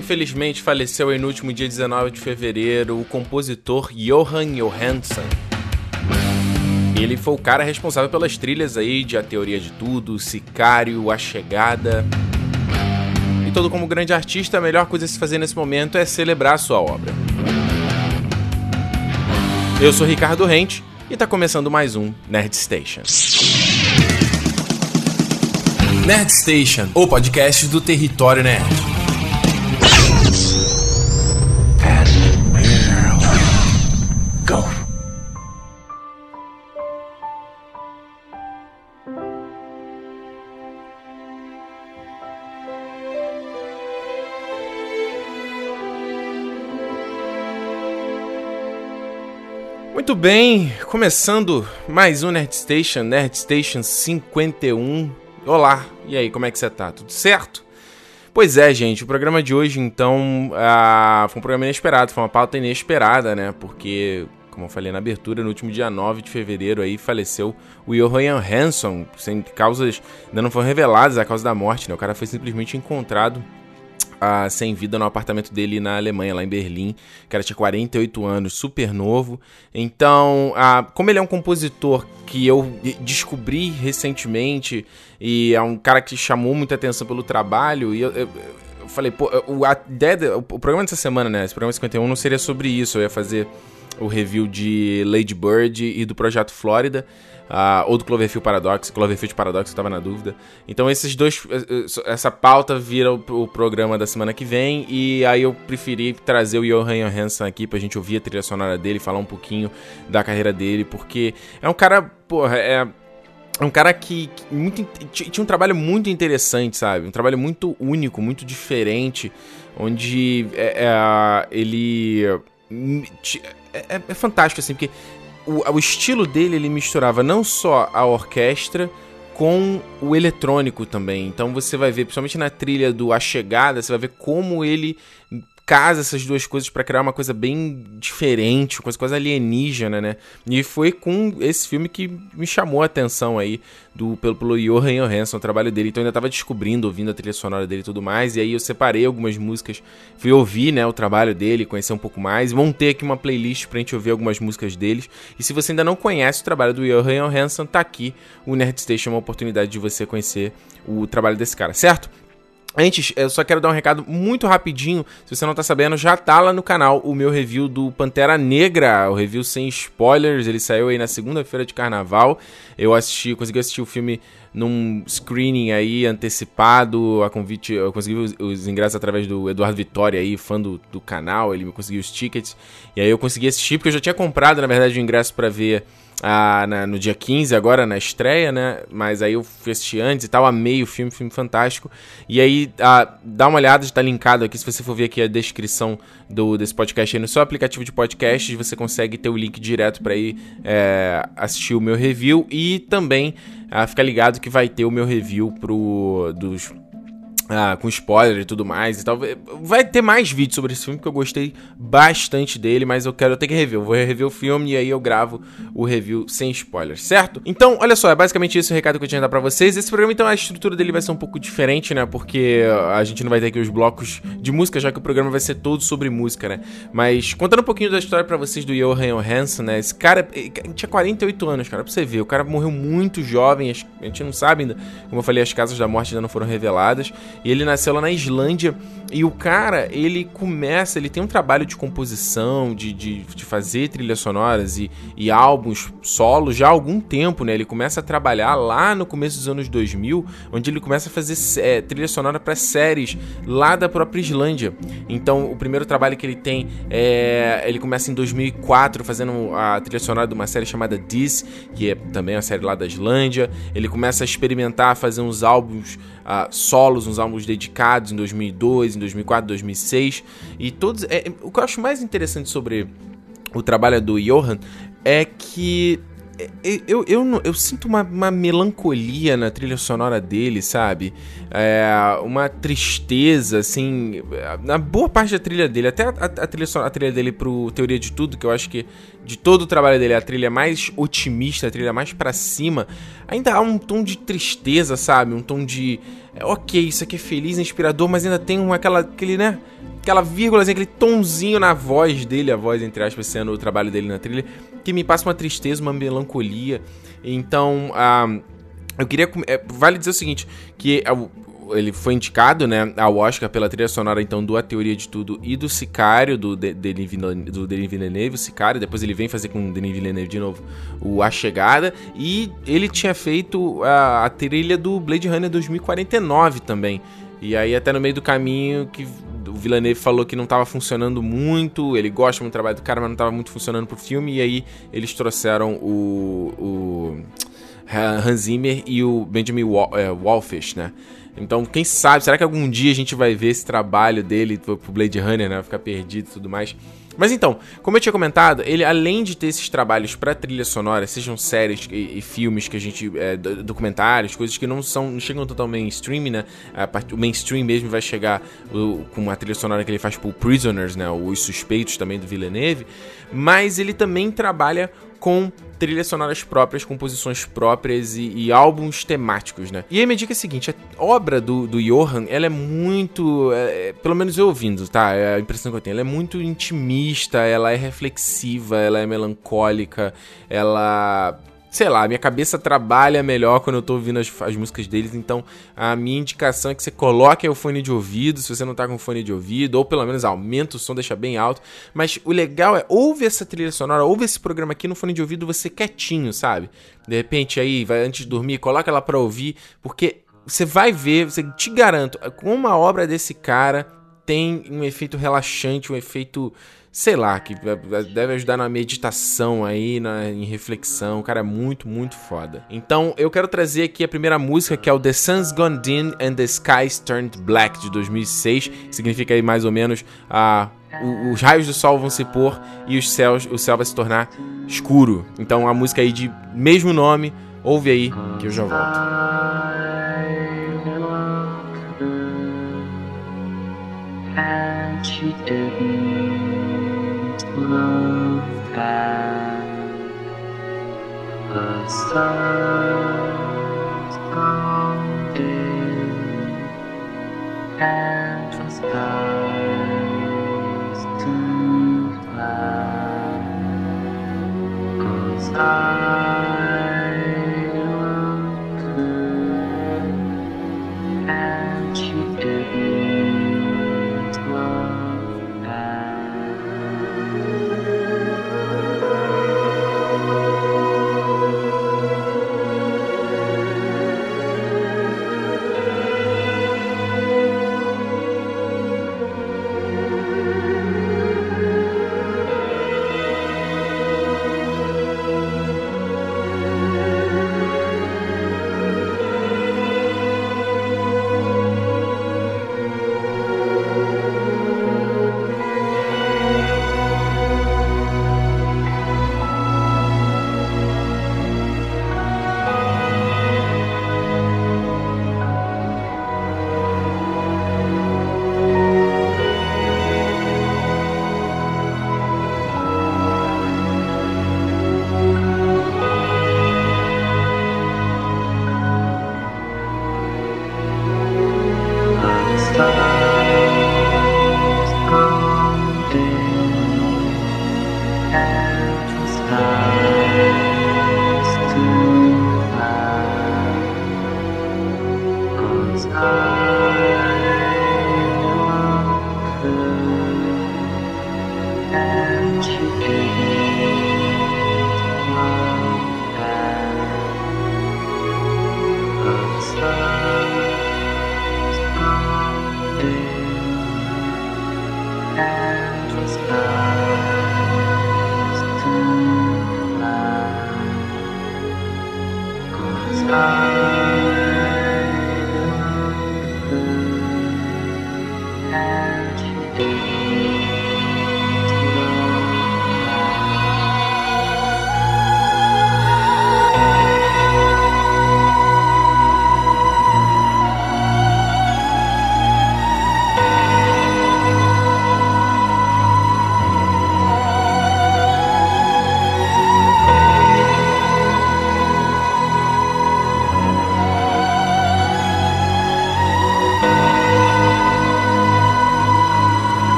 Infelizmente faleceu no último dia 19 de fevereiro o compositor Johan Johansson. Ele foi o cara responsável pelas trilhas aí de A Teoria de Tudo, Sicário, A Chegada. E todo como grande artista, a melhor coisa a se fazer nesse momento é celebrar a sua obra. Eu sou Ricardo Rente e está começando mais um Nerd Station. Nerd Station, o podcast do Território Nerd. Muito bem, começando mais um Nerd Station, Nerd Station 51. Olá, e aí, como é que você tá? Tudo certo? Pois é, gente, o programa de hoje, então, uh, foi um programa inesperado, foi uma pauta inesperada, né? Porque, como eu falei na abertura, no último dia 9 de fevereiro aí faleceu o Johan Hanson, sem causas, ainda não foram reveladas a causa da morte, né? O cara foi simplesmente encontrado uh, sem vida no apartamento dele na Alemanha, lá em Berlim. O cara tinha 48 anos, super novo. Então, uh, como ele é um compositor que eu descobri recentemente e é um cara que chamou muita atenção pelo trabalho, e eu, eu, eu falei, pô, o, a ideia, o programa dessa semana, né? Esse programa 51 não seria sobre isso, eu ia fazer o review de Lady Bird e do Projeto Flórida. Uh, ou do Cloverfield Paradox, Cloverfield Paradox, eu tava na dúvida. Então esses dois, eh, eh, essa pauta vira o, o, programa da semana que vem, e aí eu preferi trazer o Johan Johansson aqui pra gente ouvir a trilha sonora dele, falar um pouquinho da carreira dele, porque é um cara, porra, é... É um cara que, que muito, tinha um trabalho muito interessante, sabe? Um trabalho muito único, muito diferente, onde é, é, ele é, é, fantástico, assim, porque o, o estilo dele, ele misturava não só a orquestra com o eletrônico também. Então você vai ver, principalmente na trilha do A Chegada, você vai ver como ele casa essas duas coisas para criar uma coisa bem diferente, coisa quase alienígena, né? E foi com esse filme que me chamou a atenção aí do pelo, pelo Johan Johansson, o trabalho dele. Então eu ainda tava descobrindo, ouvindo a trilha sonora dele e tudo mais. E aí eu separei algumas músicas, fui ouvir, né, o trabalho dele, conhecer um pouco mais. Montei aqui uma playlist pra gente ouvir algumas músicas deles. E se você ainda não conhece o trabalho do Johan Johansson, tá aqui o Nerd Station, uma oportunidade de você conhecer o trabalho desse cara, certo? Antes, eu só quero dar um recado muito rapidinho. Se você não tá sabendo, já tá lá no canal o meu review do Pantera Negra, o review sem spoilers. Ele saiu aí na segunda-feira de carnaval. Eu assisti, consegui assistir o filme num screening aí antecipado, a convite, eu consegui os, os ingressos através do Eduardo Vitória aí, fã do, do canal, ele me conseguiu os tickets. E aí eu consegui assistir porque eu já tinha comprado, na verdade, o ingresso para ver ah, na, no dia 15, agora na estreia, né? Mas aí eu fui assistir antes e tal, amei o filme, filme fantástico. E aí, ah, dá uma olhada, está linkado aqui, se você for ver aqui a descrição do, desse podcast aí no seu aplicativo de podcast, você consegue ter o link direto para ir é, assistir o meu review e também ah, fica ligado que vai ter o meu review pro, dos ah, com spoiler e tudo mais e tal. Vai ter mais vídeos sobre esse filme, porque eu gostei bastante dele, mas eu quero ter que rever. Eu vou rever o filme e aí eu gravo o review sem spoiler, certo? Então, olha só, é basicamente esse o recado que eu tinha que dar pra vocês. Esse programa, então, a estrutura dele vai ser um pouco diferente, né? Porque a gente não vai ter aqui os blocos de música, já que o programa vai ser todo sobre música, né? Mas, contando um pouquinho da história para vocês do Johan Johansson, né? Esse cara tinha 48 anos, cara, pra você ver. O cara morreu muito jovem, a gente não sabe ainda. Como eu falei, as casas da morte ainda não foram reveladas. E ele nasceu lá na Islândia. E o cara, ele começa, ele tem um trabalho de composição, de, de, de fazer trilhas sonoras e, e álbuns solos já há algum tempo, né? Ele começa a trabalhar lá no começo dos anos 2000, onde ele começa a fazer é, trilha sonora para séries lá da própria Islândia. Então, o primeiro trabalho que ele tem é. Ele começa em 2004 fazendo a trilha sonora de uma série chamada This, que é também uma série lá da Islândia. Ele começa a experimentar, fazer uns álbuns uh, solos, uns álbuns dedicados em 2002, em 2004, 2006 e todos. É, o que eu acho mais interessante sobre o trabalho do Johan é que eu, eu, eu, eu, sinto uma, uma, melancolia na trilha sonora dele, sabe? É, uma tristeza, assim. Na boa parte da trilha dele, até a, a, trilha, a trilha dele pro Teoria de Tudo, que eu acho que de todo o trabalho dele é a trilha mais otimista, a trilha mais para cima, ainda há um tom de tristeza, sabe? Um tom de. É, ok, isso aqui é feliz, inspirador, mas ainda tem uma, aquela, aquele, né? aquela vírgula, aquele tonzinho na voz dele, a voz, entre aspas, sendo o trabalho dele na trilha, que me passa uma tristeza, uma melancolia. Então, uh, eu queria. É, vale dizer o seguinte: que ele foi indicado, né, ao Oscar pela trilha sonora, então, do A Teoria de Tudo e do Sicário, do, de, Denis, do Denis Villeneuve, o Sicário. Depois ele vem fazer com o Denis Villeneuve de novo o A Chegada. E ele tinha feito a, a trilha do Blade Runner 2049 também. E aí, até no meio do caminho, que o Villeneuve falou que não estava funcionando muito, ele gosta muito do trabalho do cara, mas não estava muito funcionando pro filme, e aí eles trouxeram o, o Hans Zimmer e o Benjamin é, Wallfish, né? Então, quem sabe, será que algum dia a gente vai ver esse trabalho dele pro Blade Runner, né? Ficar perdido e tudo mais. Mas então, como eu tinha comentado, ele além de ter esses trabalhos para trilha sonora, sejam séries e, e, filmes que a gente. É, documentários, coisas que não são. não chegam totalmente mainstream, né? o mainstream mesmo vai chegar o, com a trilha sonora que ele faz pro Prisoners, né? Os Suspeitos também do Villeneuve. Mas ele também trabalha com trilhas sonoras próprias, composições próprias e, e, álbuns temáticos, né? E aí me dica é a seguinte, a obra do, do Johan, ela é muito, é, pelo menos eu ouvindo, tá? É a impressão que eu tenho, ela é muito intimista, ela é reflexiva, ela é melancólica, ela sei lá, minha cabeça trabalha melhor quando eu tô ouvindo as, as, músicas deles, então a minha indicação é que você coloque o fone de ouvido, se você não tá com fone de ouvido, ou pelo menos aumenta o som, deixa bem alto. Mas o legal é, ouve essa trilha sonora, ouve esse programa aqui no fone de ouvido, você quietinho, sabe? De repente aí, vai antes de dormir, coloca ela pra ouvir, porque você vai ver, você te garanto, com uma obra desse cara tem um efeito relaxante, um efeito sei lá, que deve ajudar na meditação aí, na, em reflexão. Cara é muito, muito foda. Então, eu quero trazer aqui a primeira música, que é o The Sun's Gone Dim and the Skies Turned Black, de 2006. Significa aí mais ou menos a. Os raios do sol vão se pôr e os céus, o céu vai se tornar escuro. Então a música aí de mesmo nome, ouve aí que eu já volto. The sun's gone dim and the skies too black. Cause I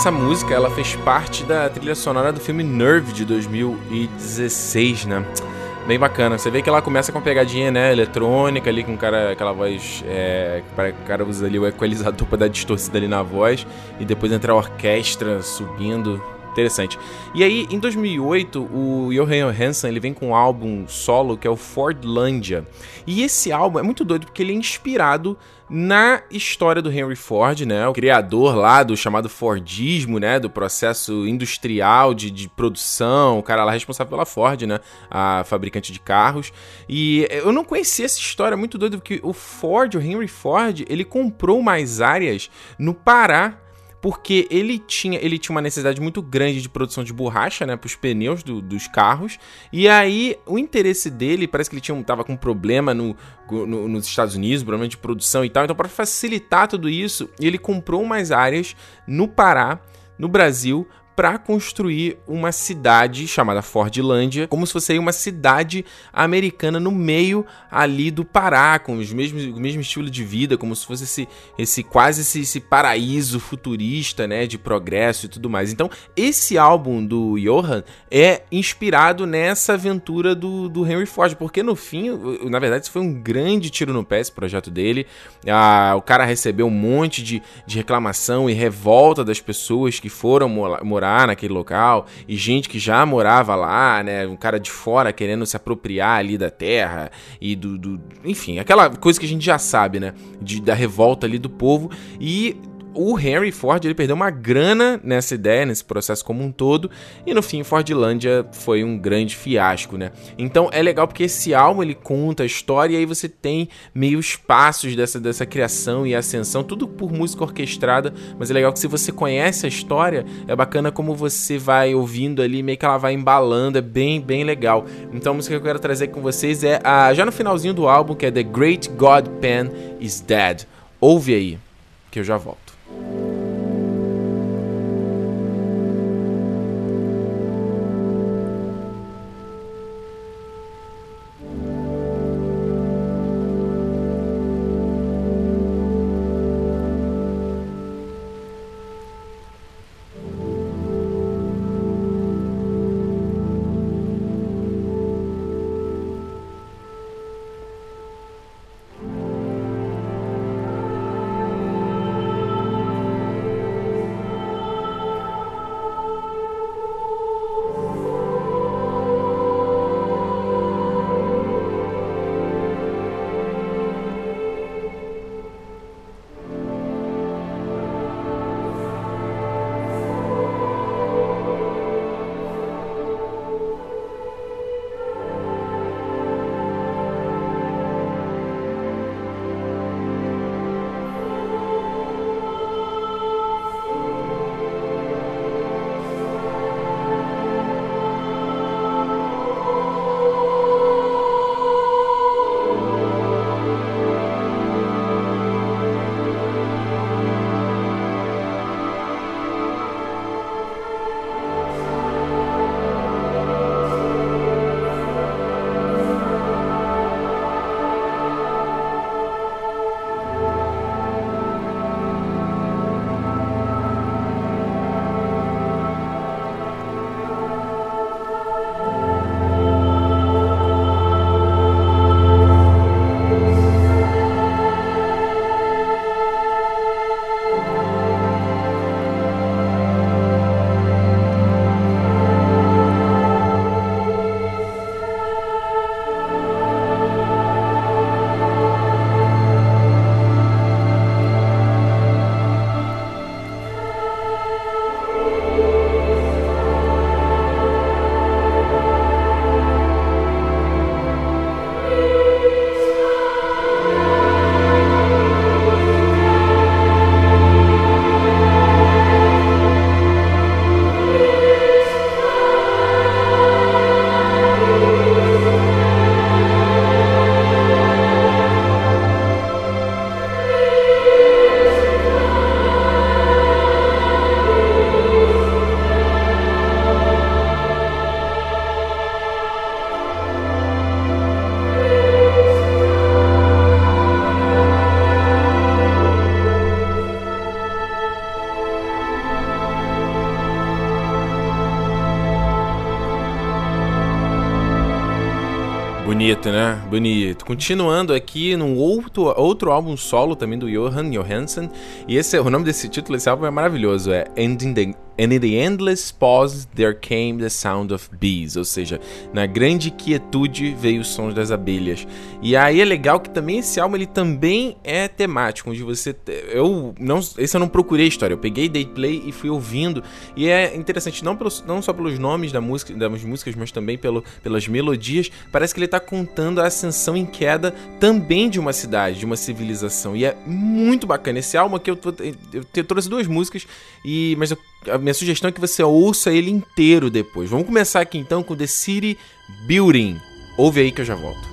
essa música ela fez parte da trilha sonora do filme Nerve de 2016, né? Bem bacana. Você vê que ela começa com uma pegadinha, né, eletrônica ali, com cara, aquela voz. É, o cara usa ali o equalizador pra dar distorcida ali na voz. E depois entra a orquestra subindo. Interessante. E aí, em 2008, o Johan Hansen ele vem com um álbum solo que é o Fordlandia. E esse álbum é muito doido porque ele é inspirado na história do Henry Ford, né? O criador lá do chamado Fordismo, né? Do processo industrial de, de produção, o cara lá responsável pela Ford, né? A fabricante de carros. E eu não conhecia essa história, muito doido, porque o Ford, o Henry Ford, ele comprou mais áreas no Pará porque ele tinha, ele tinha uma necessidade muito grande de produção de borracha, né, para os pneus do, dos carros. E aí o interesse dele, parece que ele tinha, tava com um problema no, no, nos Estados Unidos, problema de produção e tal. Então, para facilitar tudo isso, ele comprou mais áreas no Pará, no Brasil, para construir uma cidade chamada Fordlândia, como se fosse uma cidade americana no meio ali do Pará, com os mesmos, o mesmo estilo de vida, como se fosse esse, esse quase esse, esse paraíso futurista, né, de progresso e tudo mais. Então, esse álbum do Johan é inspirado nessa aventura do, do Henry Ford, porque no fim, na verdade, isso foi um grande tiro no pé esse projeto dele. Ah, o cara recebeu um monte de, de reclamação e revolta das pessoas que foram morar morar naquele local e gente que já morava lá, né? Um cara de fora querendo se apropriar ali da terra e do, do enfim, aquela coisa que a gente já sabe, né? De, da revolta ali do povo e o Henry Ford ele perdeu uma grana nessa ideia, nesse processo como um todo, e no fim Fordlândia foi um grande fiasco, né? Então é legal porque esse álbum ele conta a história e aí você tem meio os passos dessa, dessa criação e ascensão, tudo por música orquestrada, mas é legal que se você conhece a história, é bacana como você vai ouvindo ali, meio que ela vai embalando, é bem, bem legal. Então a música que eu quero trazer com vocês é a, já no finalzinho do álbum, que é The Great God Pen Is Dead. Ouve aí, que eu já volto. Bonito. Continuando aqui num outro, outro álbum solo também do Johan Johansson. E esse, o nome desse título desse álbum é maravilhoso. É Ending the And in the endless pause there came the sound of bees, ou seja, na grande quietude veio os sons das abelhas. E aí é legal que também esse álbum ele também é temático, onde você eu não esse eu não procurei história, eu peguei day play e fui ouvindo e é interessante não não só pelos nomes da música, das músicas, mas também pelo, pelas melodias. Parece que ele está contando a ascensão em queda também de uma cidade, de uma civilização. E é muito bacana esse álbum que eu, eu, eu trouxe duas músicas e mas eu a minha sugestão é que você ouça ele inteiro depois. Vamos começar aqui então com The City Building. Ouve aí que eu já volto.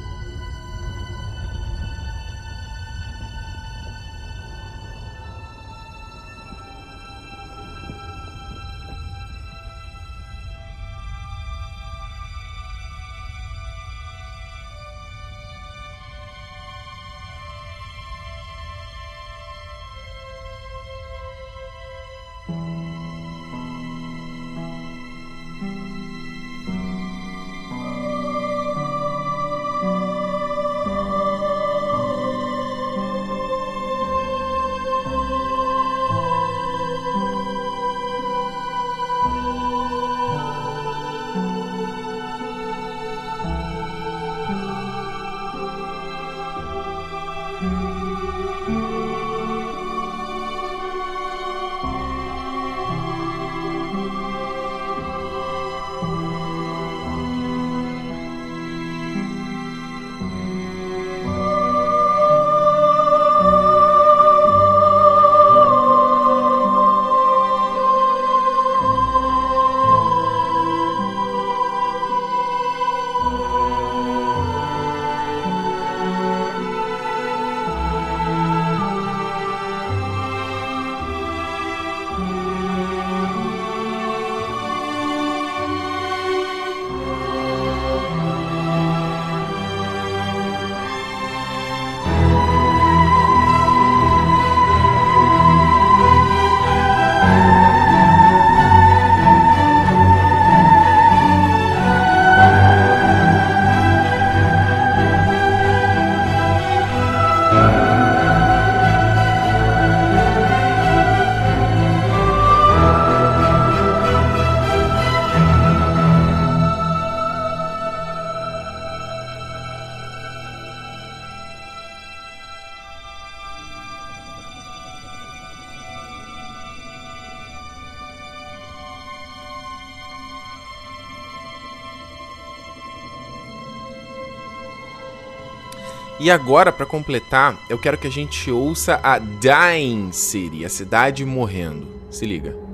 E agora, para completar, eu quero que a gente ouça a Dying City, a cidade morrendo. Se liga.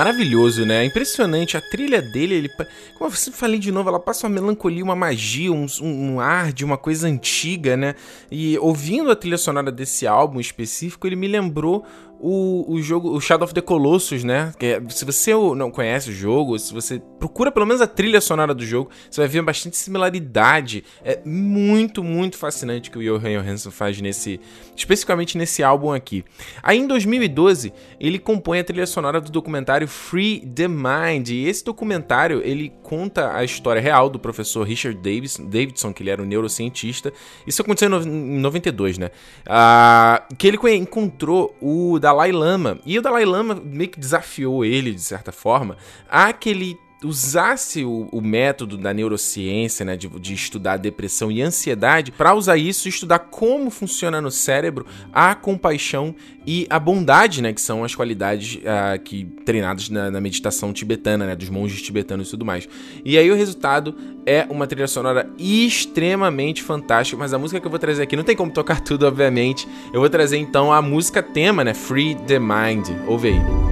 Maravilhoso, né? É impressionante. A trilha dele, ele, como eu sempre falei de novo, ela passa uma melancolia, uma magia, um, um, ar de uma coisa antiga, né? E ouvindo a trilha sonora desse álbum específico, ele me lembrou o, o jogo, o Shadow of the Colossus, né? Que é, se você não conhece o jogo, se você procura pelo menos a trilha sonora do jogo, você vai ver bastante similaridade. É muito, muito fascinante que o Johan Johansson faz nesse, especificamente nesse álbum aqui. Aí em 2012, ele compõe a trilha sonora do documentário Free the Mind. E esse documentário, ele conta a história real do professor Richard Davis, Davidson, que ele era um neurocientista. Isso aconteceu em 92, né? Ah, que ele encontrou o Dalai Lama. E o Dalai Lama meio que desafiou ele, de certa forma, a que ele usasse o, o, método da neurociência, né, de, de estudar depressão e ansiedade, para usar isso e estudar como funciona no cérebro a compaixão e a bondade, né, que são as qualidades uh, que treinadas na, na, meditação tibetana, né, dos monges tibetanos e tudo mais. E aí o resultado é uma trilha sonora extremamente fantástica, mas a música que eu vou trazer aqui não tem como tocar tudo, obviamente. Eu vou trazer então a música tema, né, Free the Mind. Ouve aí.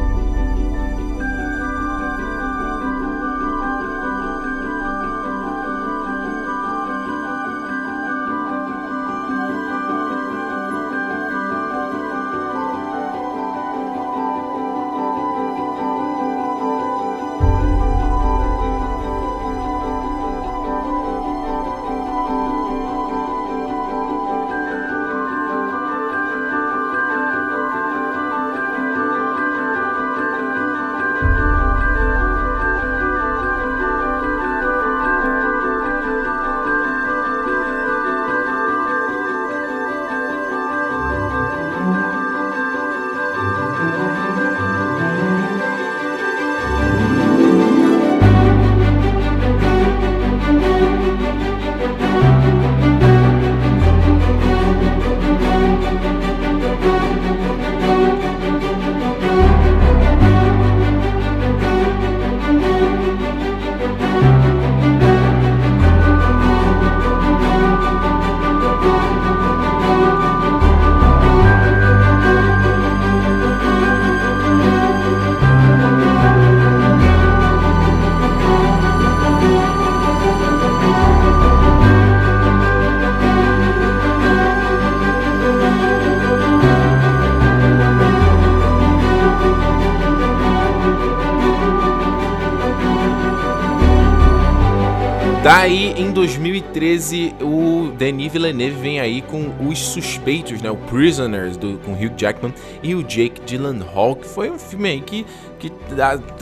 Denis Villeneuve vem aí com Os Suspeitos, né? O Prisoners, do, com Hugh Jackman e o Jake Gyllenhaal, que foi um filme aí que, que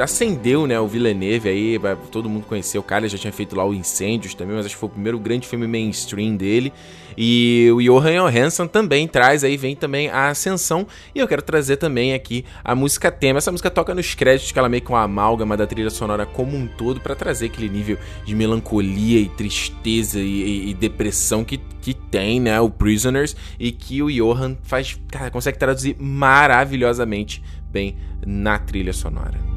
acendeu, né? O Villeneuve aí, todo mundo conheceu. O cara já tinha feito lá o Incêndios também, mas acho que foi o primeiro grande filme mainstream dele. E o Johan Johansson também traz aí, vem também a Ascensão. E eu quero trazer também aqui a música tema. Essa música toca nos créditos, que ela meio com uma amálgama da trilha sonora como um todo, para trazer aquele nível de melancolia e tristeza e, e, e, depressão que, que tem, né? O Prisoners. E que o Johan faz, cara, consegue traduzir maravilhosamente bem na trilha sonora.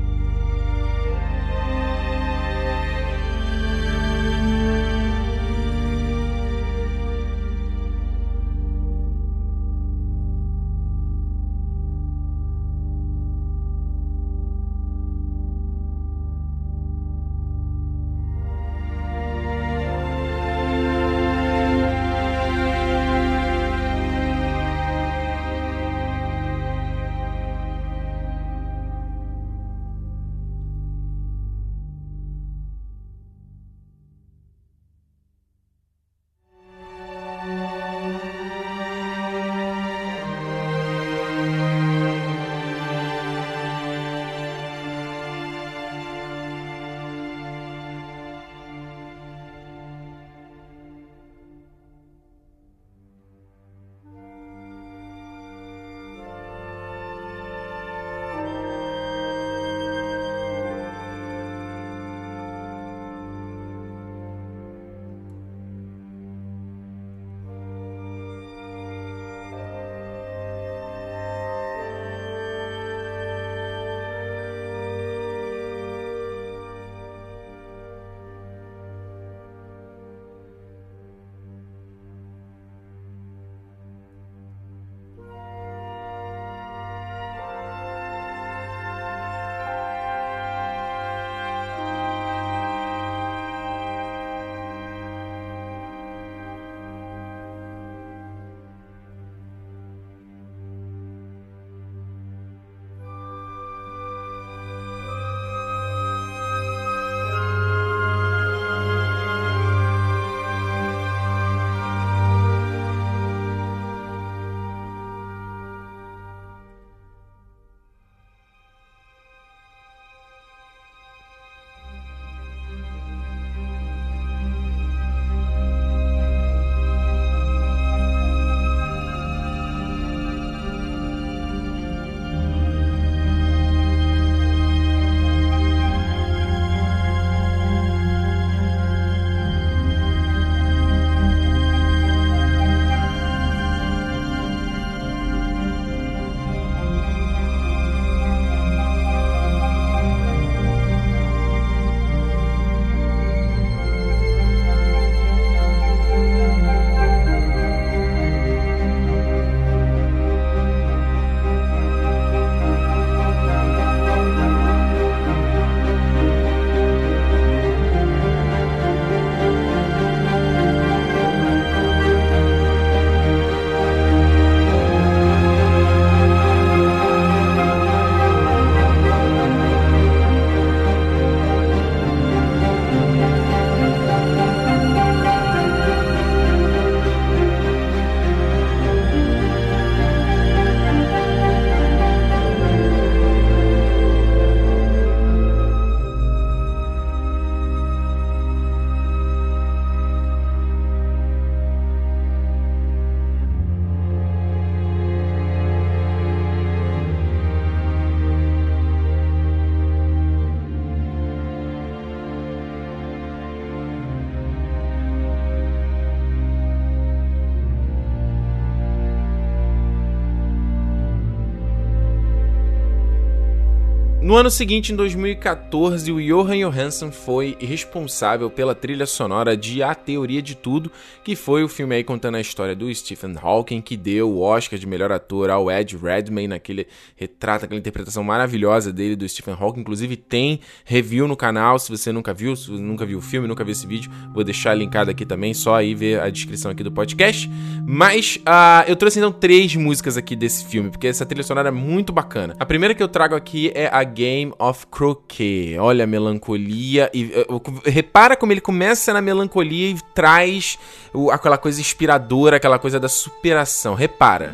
No ano seguinte, em 2014, o Johan Johansson foi responsável pela trilha sonora de A Teoria de Tudo, que foi o filme aí contando a história do Stephen Hawking, que deu o Oscar de melhor ator ao Ed Redmayne, naquele retrato, aquela interpretação maravilhosa dele do Stephen Hawking. Inclusive tem review no canal, se você nunca viu, se nunca viu o filme, nunca viu esse vídeo, vou deixar linkado aqui também, só aí ver a descrição aqui do podcast. Mas uh, eu trouxe então três músicas aqui desse filme, porque essa trilha sonora é muito bacana. A primeira que eu trago aqui é a Game of Croquet. Olha a melancolia e uh, repara como ele começa na melancolia e traz uh, aquela coisa inspiradora, aquela coisa da superação. Repara.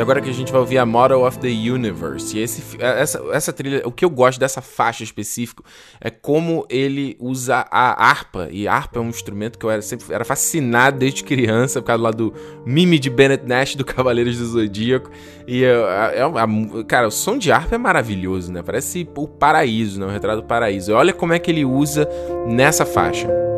Agora que a gente vai ouvir a Model of the Universe. E esse, é, essa, essa trilha, o que eu gosto dessa faixa específica é como ele usa a harpa. E a harpa é um instrumento que eu era sempre era fascinado desde criança, por causa lá do mime de Bennett Nash do Cavaleiros do Zodíaco. E é, é, cara, o som de harpa é maravilhoso, né? Parece o paraíso, né? O retrato do paraíso. Olha como é que ele usa nessa faixa.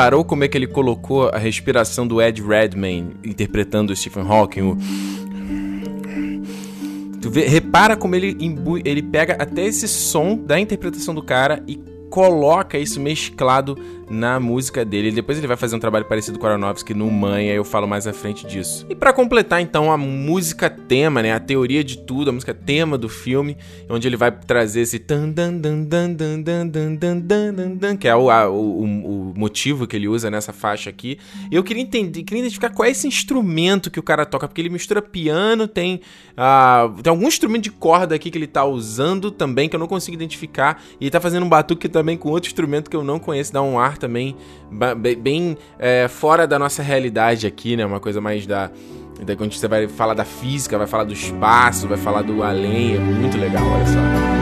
Reparou como é que ele colocou a respiração do Ed Redmayne interpretando o Stephen Hawking? O... Tu vê, repara como ele, imbu... ele pega até esse som da interpretação do cara e coloca isso mesclado na música dele. Depois ele vai fazer um trabalho parecido com o Aronofsky no aí eu falo mais à frente disso. E para completar então a música tema, né, a teoria de tudo, a música tema do filme, onde ele vai trazer esse que é o, a, o, o, motivo que ele usa nessa faixa aqui. Eu queria entender, queria identificar qual é esse instrumento que o cara toca, porque ele mistura piano, tem, uh, tem algum instrumento de corda aqui que ele tá usando também que eu não consigo identificar, e ele tá fazendo um batuque também com outro instrumento que eu não conheço, dá um ar também bem é, fora da nossa realidade aqui, né? Uma coisa mais da. quando você vai falar da física, vai falar do espaço, vai falar do além, é muito legal, olha só.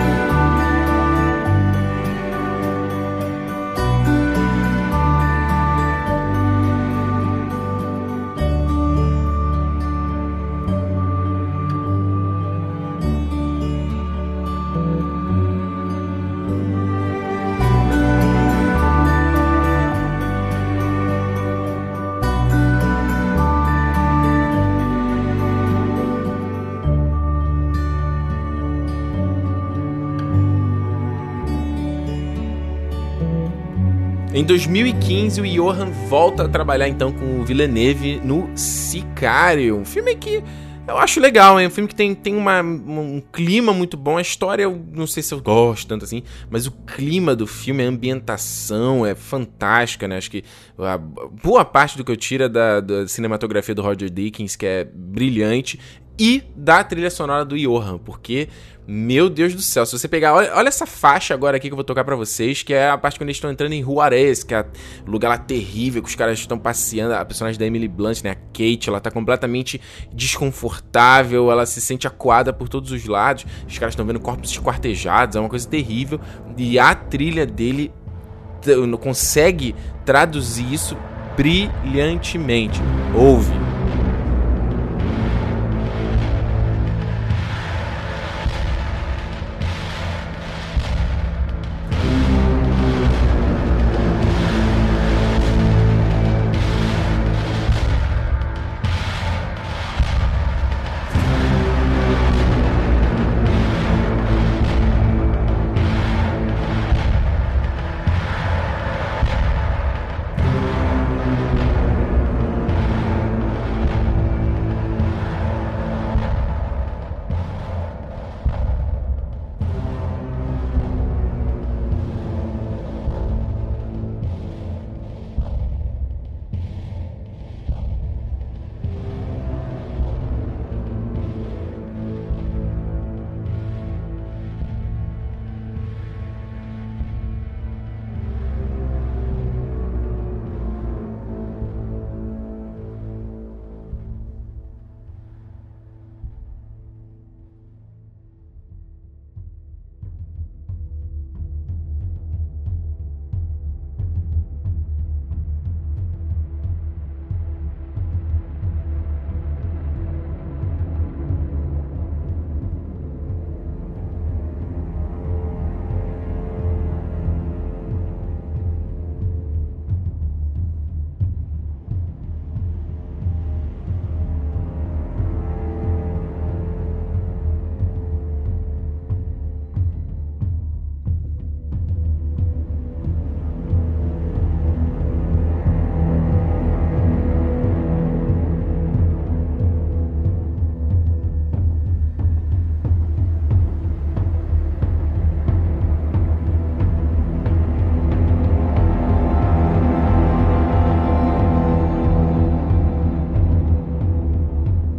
Em 2015, o Johan volta a trabalhar então com o Villeneuve no Sicário, um filme que eu acho legal, é um filme que tem, tem uma, um clima muito bom. A história, eu não sei se eu gosto tanto assim, mas o clima do filme, a ambientação é fantástica, né? Acho que a boa parte do que eu tiro é da, da cinematografia do Roger Dickens, que é brilhante, e da trilha sonora do Johan, porque meu Deus do céu, se você pegar. Olha, olha, essa faixa agora aqui que eu vou tocar para vocês, que é a parte quando eles estão entrando em Juarez, que é um lugar lá terrível, que os caras estão passeando. A personagem da Emily Blunt, né? A Kate, ela tá completamente desconfortável, ela se sente acuada por todos os lados. Os caras estão vendo corpos esquartejados, é uma coisa terrível. E a trilha dele consegue traduzir isso brilhantemente. Ouve.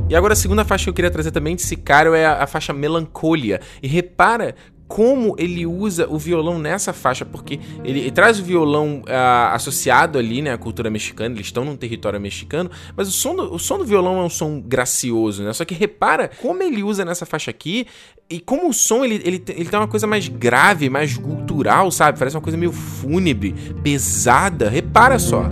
E agora a segunda faixa que eu queria trazer também de Sicário é a, a faixa Melancolia. E repara como ele usa o violão nessa faixa, porque ele, ele traz o violão uh, associado ali, né, à cultura mexicana, eles estão num território mexicano, mas o som, do, o som do violão é um som gracioso, né? Só que repara como ele usa nessa faixa aqui e como o som ele, ele, ele tem uma coisa mais grave, mais cultural, sabe? Parece uma coisa meio fúnebre, pesada. Repara só.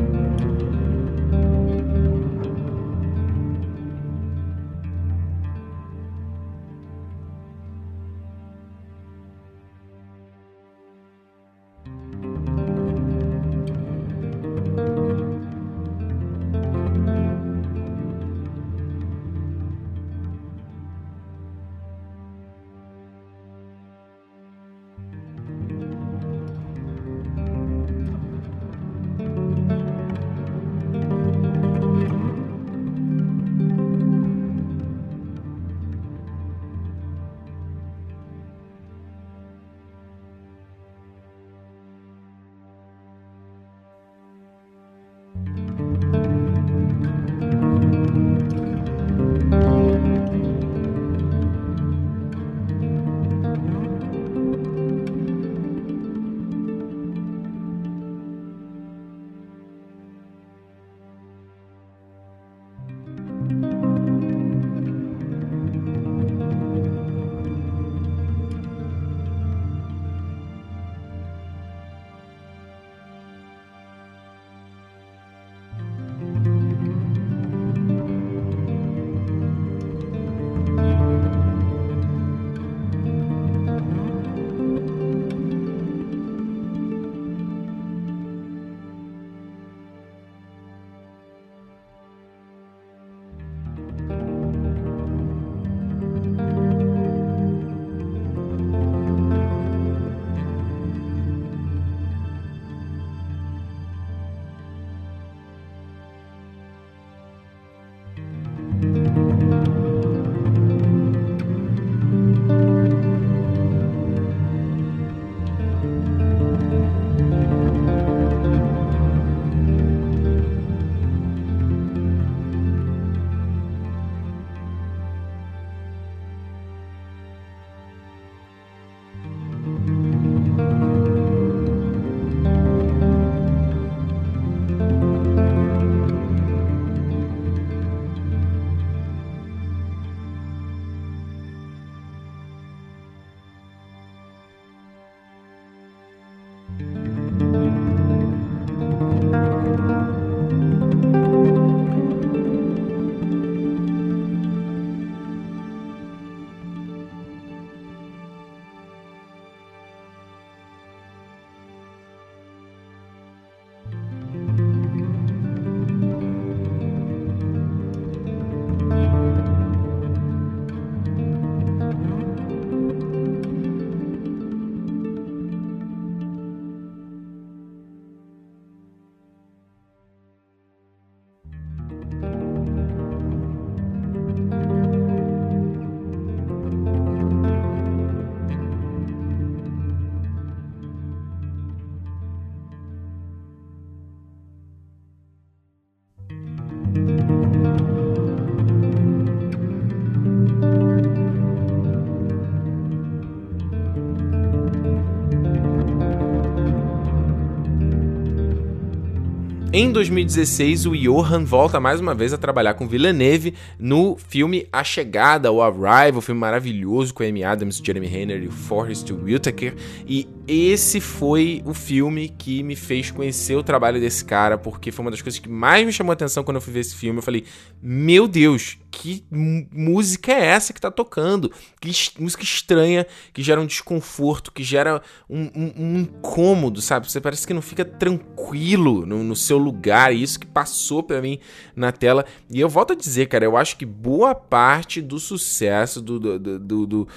Em 2016, o Johan volta mais uma vez a trabalhar com Villeneuve no filme A Chegada, o Arrival, um filme maravilhoso com Amy Adams, Jeremy Renner e Forrest Whitaker. E esse foi o filme que me fez conhecer o trabalho desse cara, porque foi uma das coisas que mais me chamou a atenção quando eu fui ver esse filme. Eu falei, meu Deus, que música é essa que tá tocando? Que música estranha, que gera um desconforto, que gera um, um, um incômodo, sabe? Você parece que não fica tranquilo no, no seu lugar. E isso que passou para mim na tela. E eu volto a dizer, cara, eu acho que boa parte do sucesso do, do, do, do,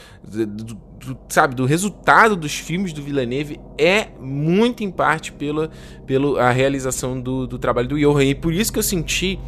do sabe, do resultado dos filmes do Villeneuve é muito em parte pela, pela a realização do, do trabalho do Johan. E por isso que eu senti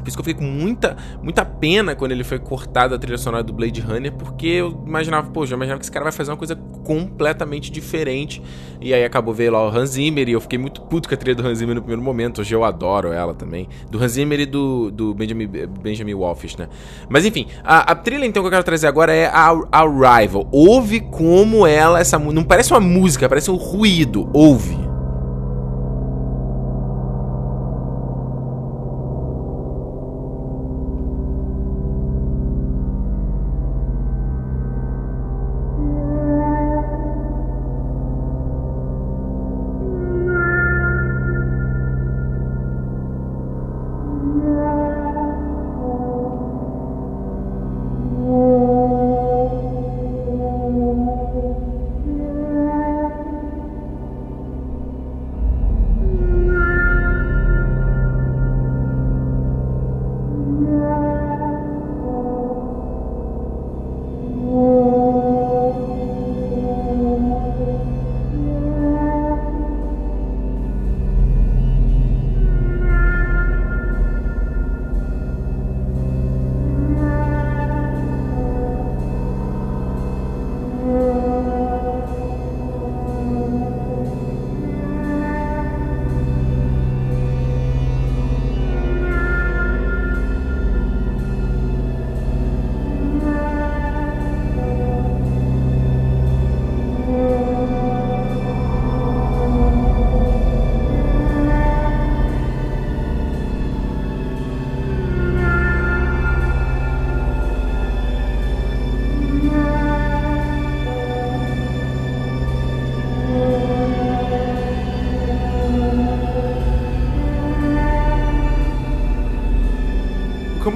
Por isso que eu fiquei com muita, muita pena quando ele foi cortado a trilha sonora do Blade Runner, porque eu imaginava, pô, já imaginava que esse cara vai fazer uma coisa completamente diferente. E aí acabou veio lá o Hans Zimmer e eu fiquei muito puto com a trilha do Hans Zimmer no primeiro momento. Hoje eu adoro ela também. Do Hans Zimmer e do, do Benjamin, Benjamin Wolfish, né? Mas enfim, a, a trilha então que eu quero trazer agora é a Arrival. Ouve como ela, essa não parece uma música, parece um ruído. Ouve.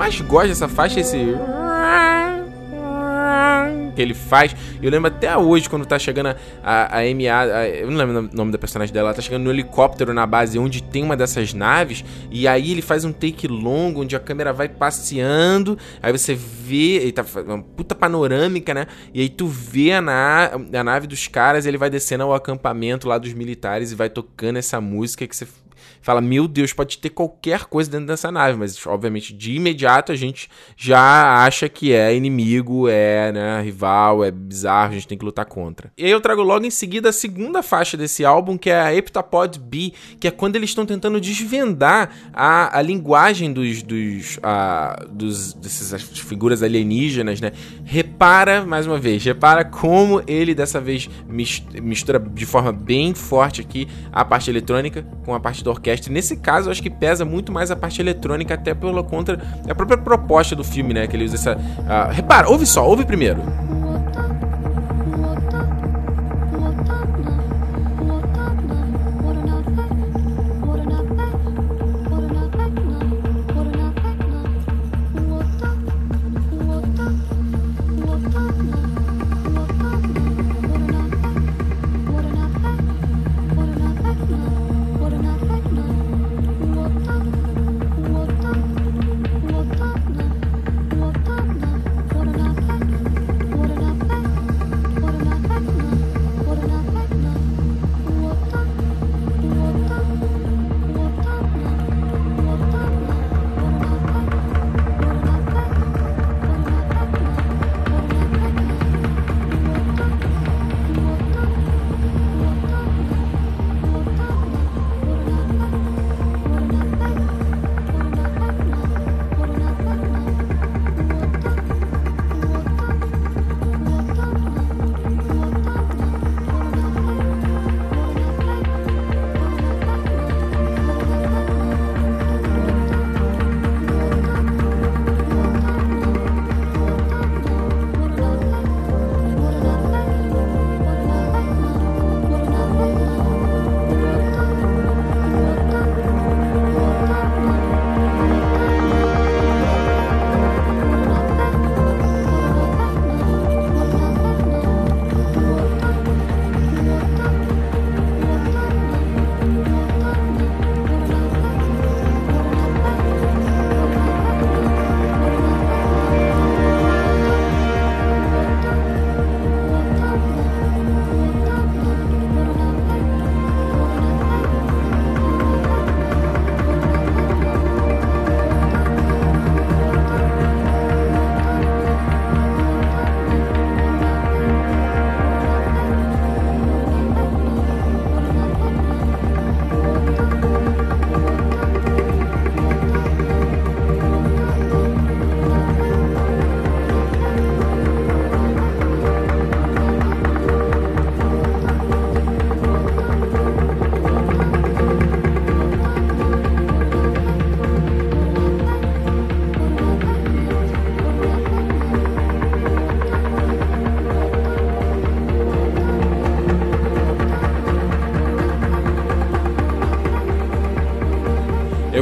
Mais gosto dessa faixa esse. Que ele faz. Eu lembro até hoje quando tá chegando a, a, a MA. A, eu não lembro o nome da personagem dela. Ela tá chegando no helicóptero na base onde tem uma dessas naves. E aí ele faz um take longo onde a câmera vai passeando. Aí você vê. Ele tá uma puta panorâmica, né? E aí tu vê a, na, a nave dos caras. Ele vai descendo ao acampamento lá dos militares e vai tocando essa música que você fala, meu Deus, pode ter qualquer coisa dentro dessa nave, mas obviamente de imediato a gente já acha que é inimigo, é né, rival, é bizarro, a gente tem que lutar contra. E aí eu trago logo em seguida a segunda faixa desse álbum, que é a Heptapod B, que é quando eles estão tentando desvendar a, a linguagem dos, dos, a, dos dessas figuras alienígenas, né? Repara, mais uma vez, repara como ele dessa vez mistura de forma bem forte aqui a parte eletrônica com a parte da orquestra nesse caso, eu acho que pesa muito mais a parte eletrônica, até pela contra a própria proposta do filme, né? Que ele usa essa. Uh, repara, ouve só, ouve primeiro.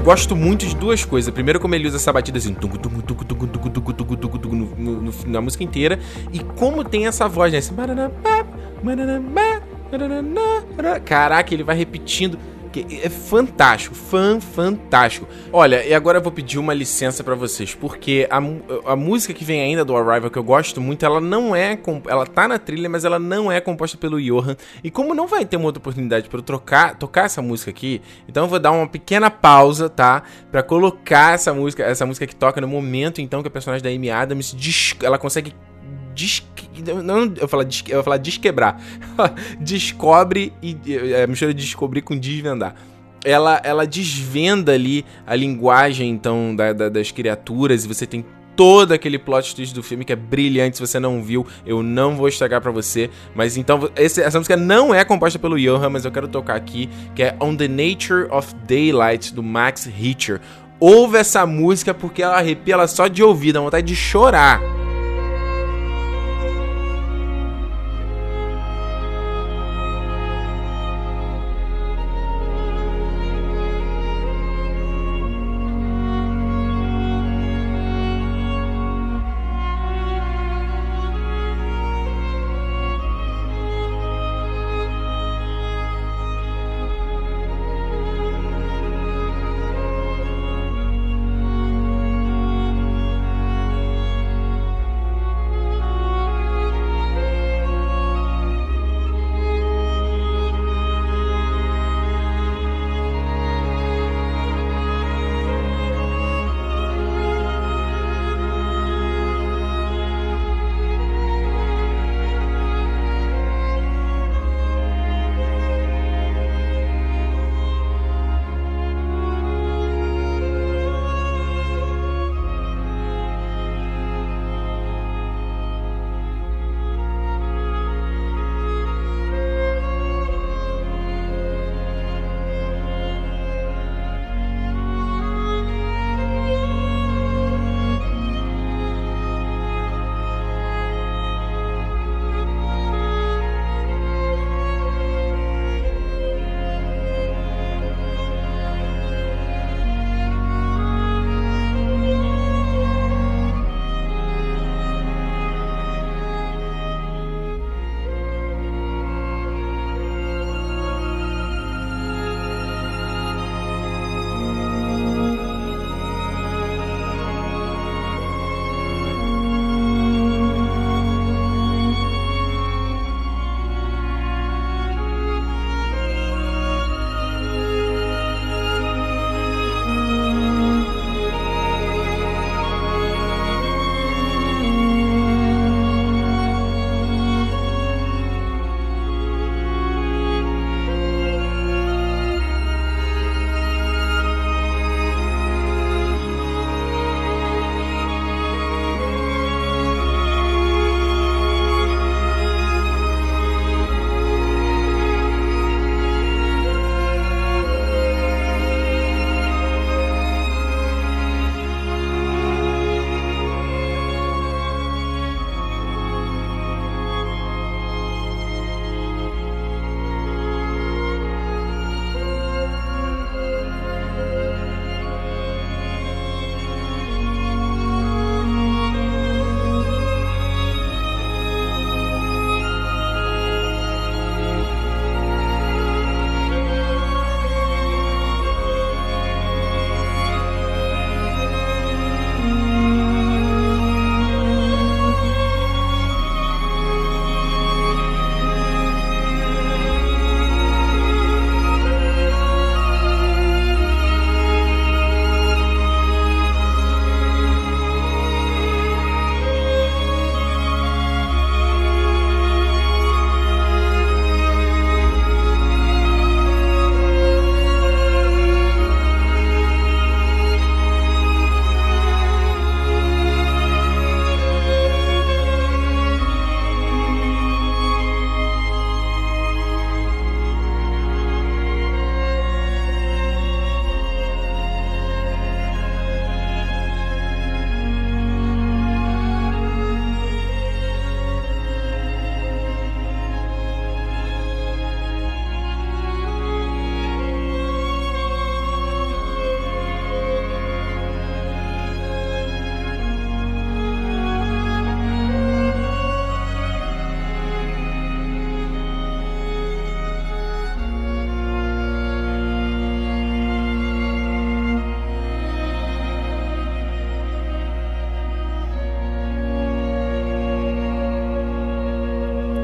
Gosto muito de duas coisas. Primeiro, como ele usa essa batida assim, na música inteira, e como tem essa voz, né? Esse... Caraca, ele vai repetindo é fantástico, fan, fantástico. Olha, e agora eu vou pedir uma licença para vocês, porque a, a música que vem ainda do Arrival, que eu gosto muito, ela não é. Ela tá na trilha, mas ela não é composta pelo Johan. E como não vai ter uma outra oportunidade para eu trocar, tocar essa música aqui, então eu vou dar uma pequena pausa, tá? para colocar essa música, essa música que toca no momento então que a personagem da Amy Adams ela consegue des... não, eu falar des... eu vou falar desquebrar. Descobre e é, mistura de descobrir com desvendar. Ela, ela desvenda ali a linguagem então da, da, das criaturas e você tem todo aquele plot twist do filme que é brilhante. Se você não viu, eu não vou estragar para você. Mas então, esse, essa música não é composta pelo Johan, mas eu quero tocar aqui, que é On the Nature of Daylight, do Max Richter. Ouve essa música porque ela arrepia ela só de ouvir, dá vontade de chorar.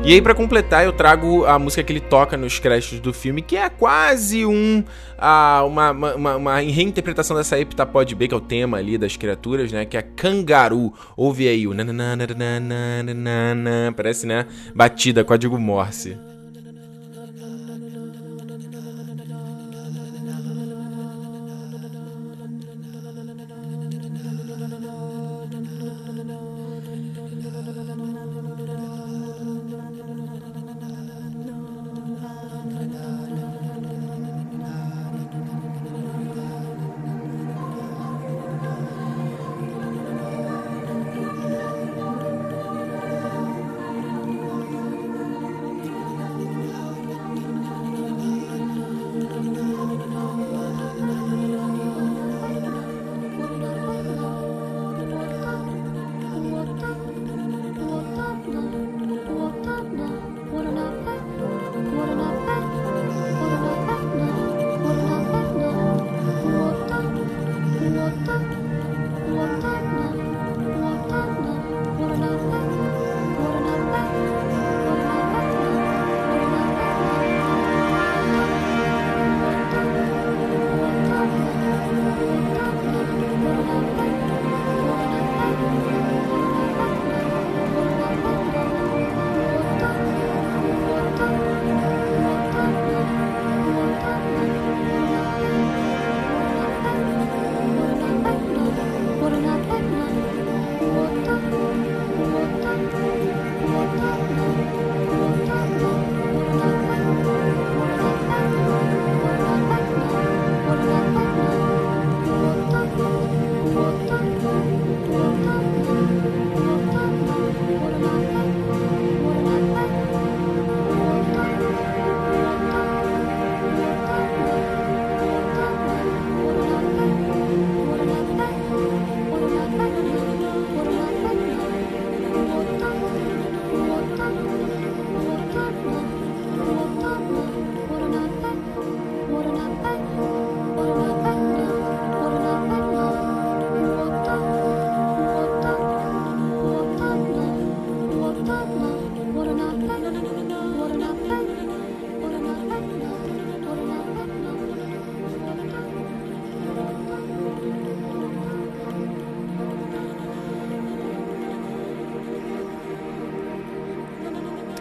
E aí, para completar, eu trago a música que ele toca nos créditos do filme, que é quase um, uh, uma, uma, uma, reinterpretação dessa Epita Pod B, que é o tema ali das criaturas, né? Que é Kangaroo. Ouve aí o Parece, né? Batida, código Morse.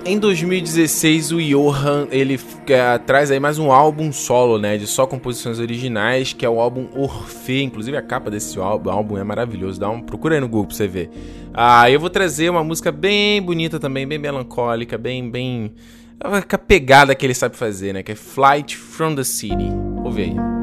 Em 2016, o Johan ele é, traz aí mais um álbum solo, né, de só composições originais, que é o álbum Orfeu. Inclusive a capa desse álbum, álbum é maravilhoso. Dá um procura aí no Google pra você ver. Ah, eu vou trazer uma música bem bonita também, bem melancólica, bem bem a pegada que ele sabe fazer, né, que é Flight from the City. Ouve aí.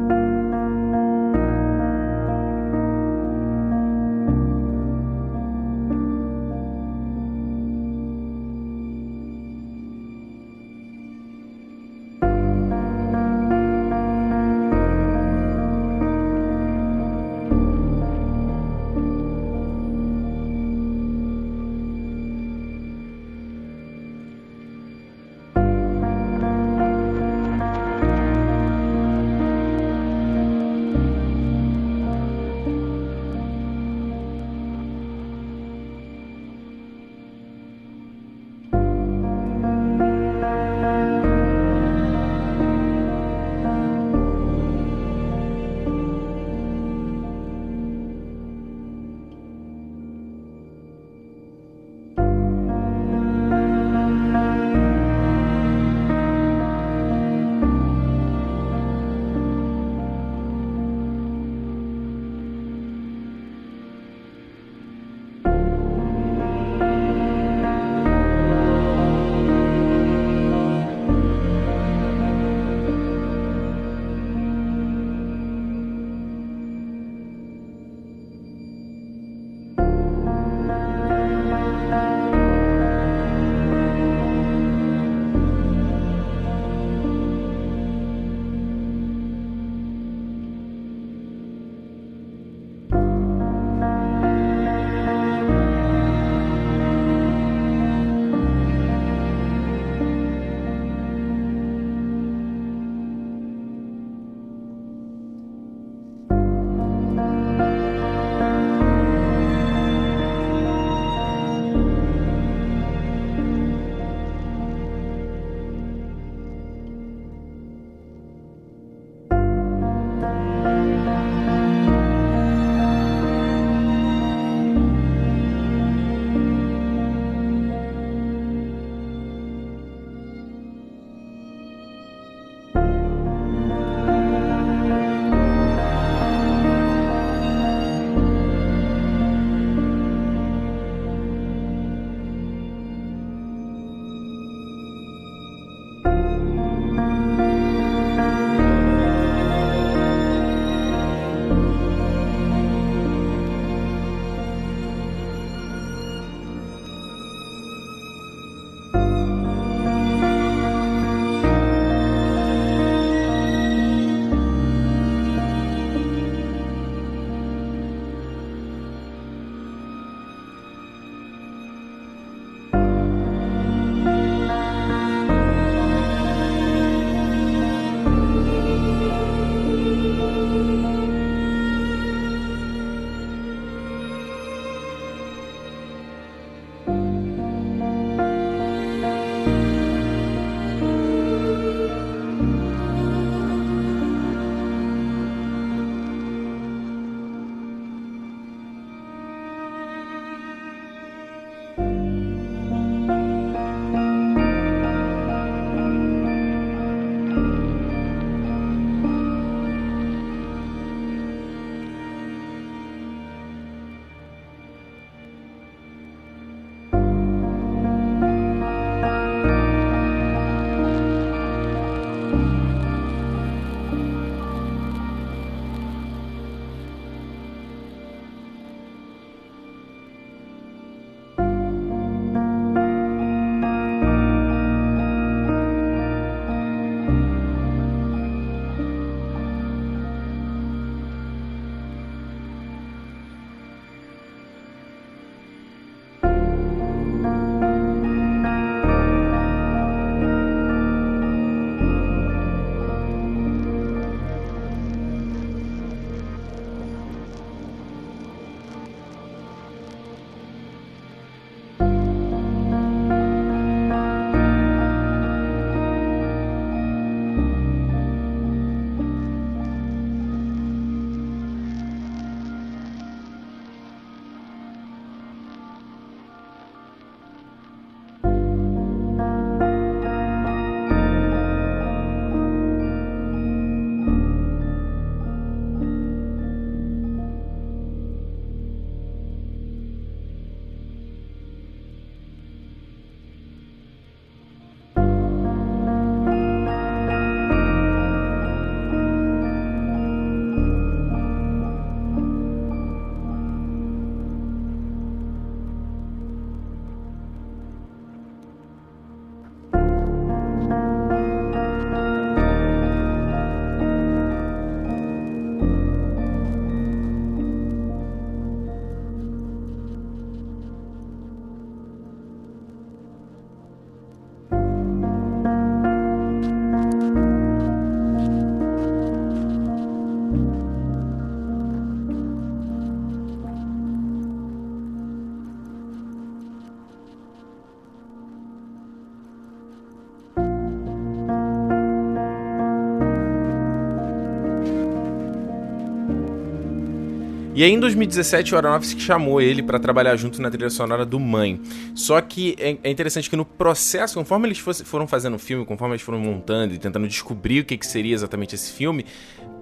E aí em 2017 o Aronofsky chamou ele para trabalhar junto na trilha sonora do Mãe. Só que é, é interessante que no processo, conforme eles foram fazendo o filme, conforme eles foram montando e tentando descobrir o que, que seria exatamente esse filme,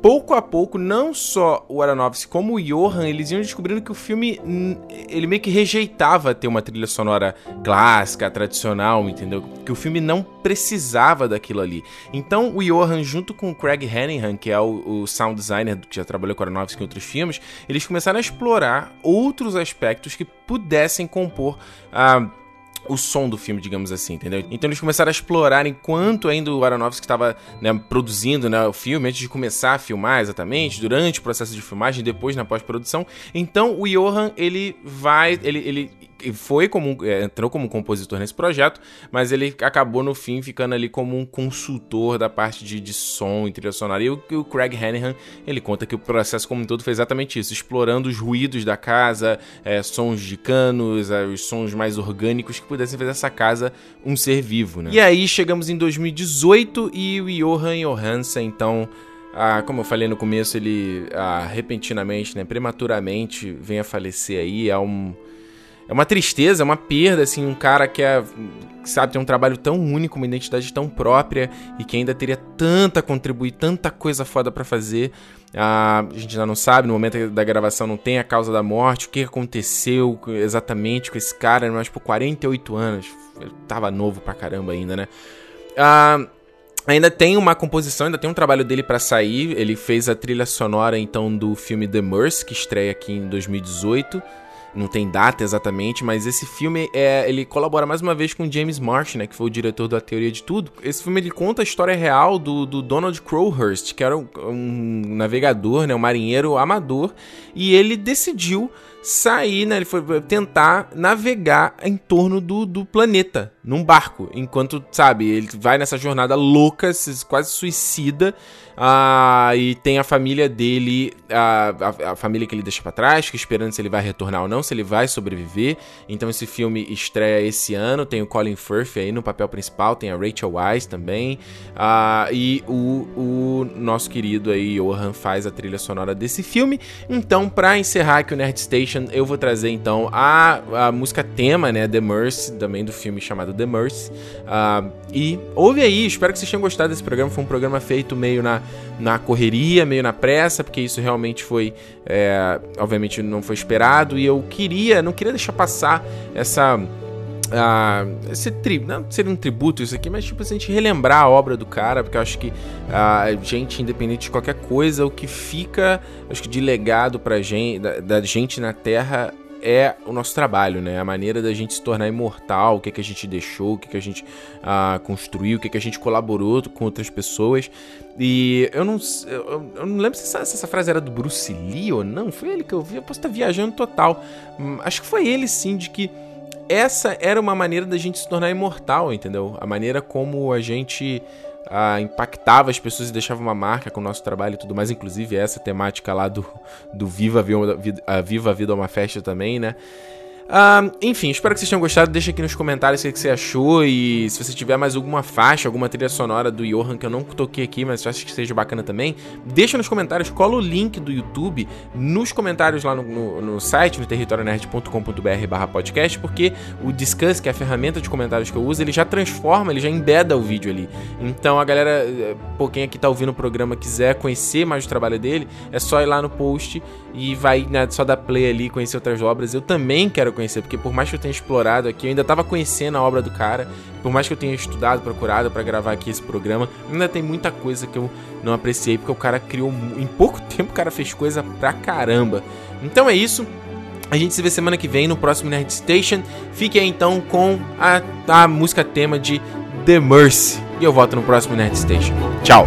pouco a pouco, não só o Aronofsky como o Johan, eles iam descobrindo que o filme, ele meio que rejeitava ter uma trilha sonora clássica, tradicional, entendeu? Que o filme não precisava daquilo ali. Então o Johan, junto com o Craig Hannihan, que é o, o sound designer que já trabalhou com o Aronofsky em outros filmes, eles começaram a explorar outros aspectos que pudessem compor a... Uh, o som do filme, digamos assim, entendeu? Então eles começaram a explorar enquanto ainda o Aronofsky estava né, produzindo né, o filme, antes de começar a filmar exatamente, durante o processo de filmagem, depois na pós-produção. Então o Johan, ele vai, ele, ele foi como é, entrou como compositor nesse projeto, mas ele acabou no fim ficando ali como um consultor da parte de, de som e trilha sonora. E o, o Craig Hannihan, ele conta que o processo como um todo foi exatamente isso, explorando os ruídos da casa, é, sons de canos, é, os sons mais orgânicos que pudessem fazer essa casa um ser vivo, né? E aí chegamos em 2018 e o Johan Johansen, então... Ah, como eu falei no começo, ele ah, repentinamente, né, prematuramente vem a falecer aí. É um, é uma tristeza, é uma perda, assim, um cara que é, sabe, tem um trabalho tão único, uma identidade tão própria e que ainda teria tanta a contribuir, tanta coisa foda para fazer. Ah, a gente já não sabe, no momento da gravação não tem a causa da morte, o que aconteceu exatamente com esse cara, mas por 48 anos, ele tava novo pra caramba ainda, né? Ah, ainda tem uma composição, ainda tem um trabalho dele para sair. Ele fez a trilha sonora então do filme The Mercy, que estreia aqui em 2018 não tem data exatamente, mas esse filme é, ele colabora mais uma vez com James Marsh, né, que foi o diretor da Teoria de Tudo. Esse filme ele conta a história real do, do Donald Crowhurst, que era um, um navegador, né, um marinheiro amador, e ele decidiu sair, né? Ele foi tentar navegar em torno do, do planeta, num barco. Enquanto, sabe, ele vai nessa jornada louca, quase suicida. Ah, e tem a família dele, a, a, a família que ele deixa para trás, que esperando se ele vai retornar ou não, se ele vai sobreviver. Então esse filme estreia esse ano. Tem o Colin Firth aí no papel principal, tem a Rachel Weisz também. Ah, e o, o nosso querido aí, Johan, faz a trilha sonora desse filme. Então, para encerrar aqui o Nerd Station, eu vou trazer então a, a música tema, né, The Mercy, também do filme chamado The Mercy. Uh, e ouve aí, espero que vocês tenham gostado desse programa. Foi um programa feito meio na, na correria, meio na pressa, porque isso realmente foi, é, obviamente, não foi esperado. E eu queria, não queria deixar passar essa uh, esse tri não seria um tributo isso aqui, mas tipo a gente relembrar a obra do cara, porque eu acho que a uh, gente, independente de qualquer coisa, o que fica, acho que de legado pra gente, da, da gente na Terra é o nosso trabalho, né? A maneira da gente se tornar imortal, o que, é que a gente deixou, o que, é que a gente uh, construiu, o que, é que a gente colaborou com outras pessoas. E eu não, eu, eu não lembro se essa, se essa, frase era do Bruce Lee ou não. Foi ele que eu vi. Eu posso estar viajando total. Hum, acho que foi ele sim, de que essa era uma maneira da gente se tornar imortal, entendeu? A maneira como a gente ah, impactava as pessoas e deixava uma marca com o nosso trabalho e tudo mais, inclusive essa temática lá do, do Viva, Viva, Viva a Vida é uma Festa também, né? Uh, enfim, espero que vocês tenham gostado. Deixa aqui nos comentários o que você achou. E se você tiver mais alguma faixa, alguma trilha sonora do Johan que eu não toquei aqui, mas acho que seja bacana também, deixa nos comentários. Cola o link do YouTube nos comentários lá no, no, no site, no territorionerd.com.br podcast, porque o Discuss, que é a ferramenta de comentários que eu uso, ele já transforma, ele já embeda o vídeo ali. Então a galera, eh, pô, quem aqui tá ouvindo o programa quiser conhecer mais o trabalho dele, é só ir lá no post e vai né, só dar play ali, conhecer outras obras. Eu também quero conhecer, porque por mais que eu tenha explorado aqui, eu ainda estava conhecendo a obra do cara, por mais que eu tenha estudado, procurado para gravar aqui esse programa, ainda tem muita coisa que eu não apreciei, porque o cara criou, em pouco tempo o cara fez coisa pra caramba. Então é isso, a gente se vê semana que vem no próximo Nerd Station. Fique aí então com a, a música tema de The Mercy. E eu volto no próximo Nerd Station. Tchau!